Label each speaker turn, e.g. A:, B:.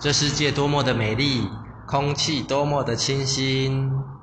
A: 这世界多么的美丽空气多么的清新。